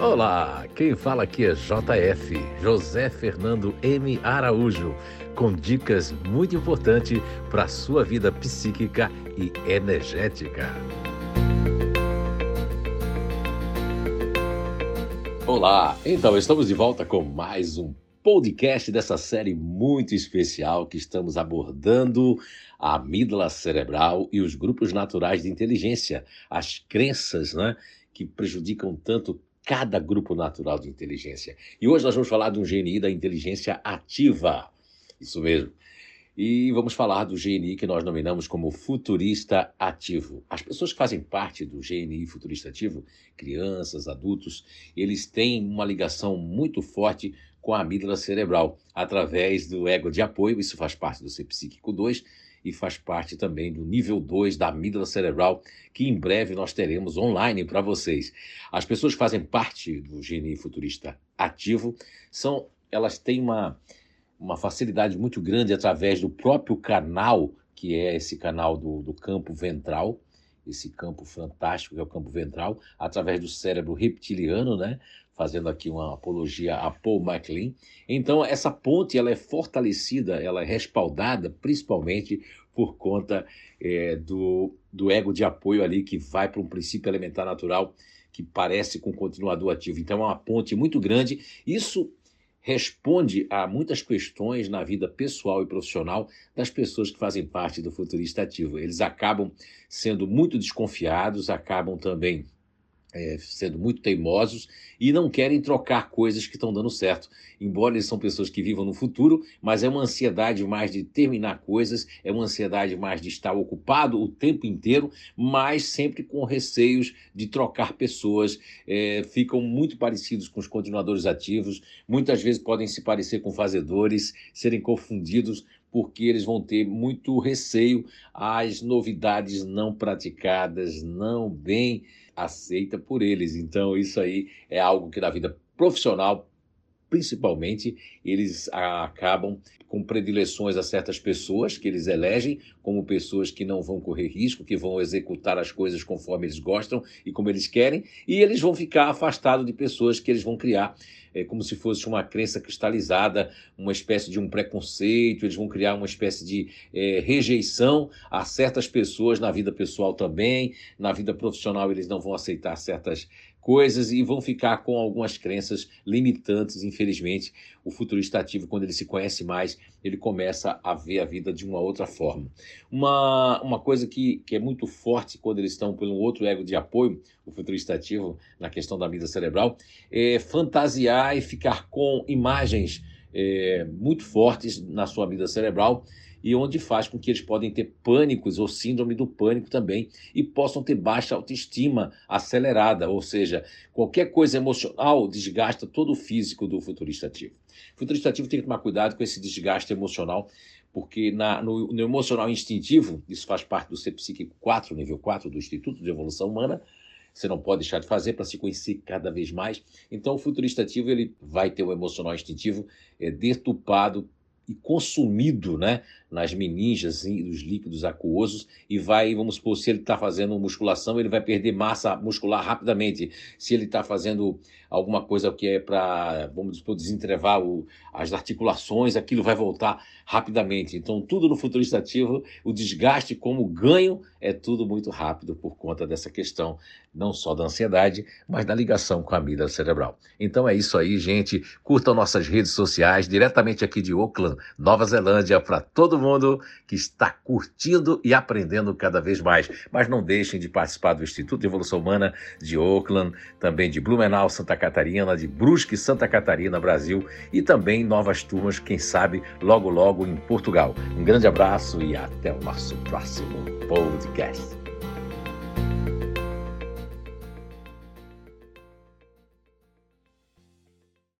Olá, quem fala aqui é JF, José Fernando M. Araújo, com dicas muito importantes para a sua vida psíquica e energética. Olá, então estamos de volta com mais um podcast dessa série muito especial que estamos abordando a amígdala cerebral e os grupos naturais de inteligência, as crenças, né, que prejudicam tanto cada grupo natural de inteligência. E hoje nós vamos falar de um GNI da inteligência ativa. Isso mesmo. E vamos falar do GNI que nós nominamos como futurista ativo. As pessoas que fazem parte do GNI futurista ativo, crianças, adultos, eles têm uma ligação muito forte com a amígdala cerebral, através do ego de apoio, isso faz parte do Ser Psíquico 2, e faz parte também do nível 2 da amígdala cerebral, que em breve nós teremos online para vocês. As pessoas que fazem parte do GNI Futurista Ativo são, elas têm uma, uma facilidade muito grande através do próprio canal, que é esse canal do, do campo ventral, esse campo fantástico que é o campo ventral, através do cérebro reptiliano, né? fazendo aqui uma apologia a Paul MacLean. Então, essa ponte ela é fortalecida, ela é respaldada principalmente por conta é, do, do ego de apoio ali que vai para um princípio elementar natural que parece com continuador ativo. Então, é uma ponte muito grande. Isso responde a muitas questões na vida pessoal e profissional das pessoas que fazem parte do futurista ativo. Eles acabam sendo muito desconfiados, acabam também é, sendo muito teimosos e não querem trocar coisas que estão dando certo. Embora eles são pessoas que vivam no futuro, mas é uma ansiedade mais de terminar coisas, é uma ansiedade mais de estar ocupado o tempo inteiro, mas sempre com receios de trocar pessoas. É, ficam muito parecidos com os continuadores ativos, muitas vezes podem se parecer com fazedores, serem confundidos porque eles vão ter muito receio às novidades não praticadas, não bem aceita por eles. Então, isso aí é algo que na vida profissional, principalmente, eles acabam com predileções a certas pessoas que eles elegem como pessoas que não vão correr risco, que vão executar as coisas conforme eles gostam e como eles querem, e eles vão ficar afastados de pessoas que eles vão criar é, como se fosse uma crença cristalizada, uma espécie de um preconceito, eles vão criar uma espécie de é, rejeição a certas pessoas na vida pessoal também, na vida profissional eles não vão aceitar certas coisas e vão ficar com algumas crenças limitantes, infelizmente. O futurista ativo, quando ele se conhece mais, ele começa a ver a vida de uma outra forma. Uma, uma coisa que, que é muito forte quando eles estão pelo outro ego de apoio, o futurista ativo, na questão da vida cerebral, é fantasiar e ficar com imagens é, muito fortes na sua vida cerebral e onde faz com que eles podem ter pânicos ou síndrome do pânico também e possam ter baixa autoestima acelerada, ou seja, qualquer coisa emocional desgasta todo o físico do futurista ativo. O futurista ativo tem que tomar cuidado com esse desgaste emocional, porque na, no, no emocional instintivo, isso faz parte do ser psíquico 4, nível 4 do Instituto de Evolução Humana, você não pode deixar de fazer para se conhecer cada vez mais. Então, o futurista ativo ele vai ter o emocional instintivo é, detupado e consumido né, nas meninges dos líquidos aquosos e vai, vamos supor, se ele está fazendo musculação, ele vai perder massa muscular rapidamente. Se ele está fazendo alguma coisa que é para, vamos supor, desentrevar o, as articulações, aquilo vai voltar rapidamente. Então, tudo no futurista ativo, o desgaste como ganho é tudo muito rápido por conta dessa questão, não só da ansiedade, mas da ligação com a amígdala cerebral. Então é isso aí, gente. Curtam nossas redes sociais, diretamente aqui de Auckland, Nova Zelândia, para todo mundo que está curtindo e aprendendo cada vez mais. Mas não deixem de participar do Instituto de Evolução Humana de Auckland, também de Blumenau, Santa Catarina, de Brusque, Santa Catarina, Brasil e também novas turmas, quem sabe, logo logo em Portugal. Um grande abraço e até o nosso próximo podcast.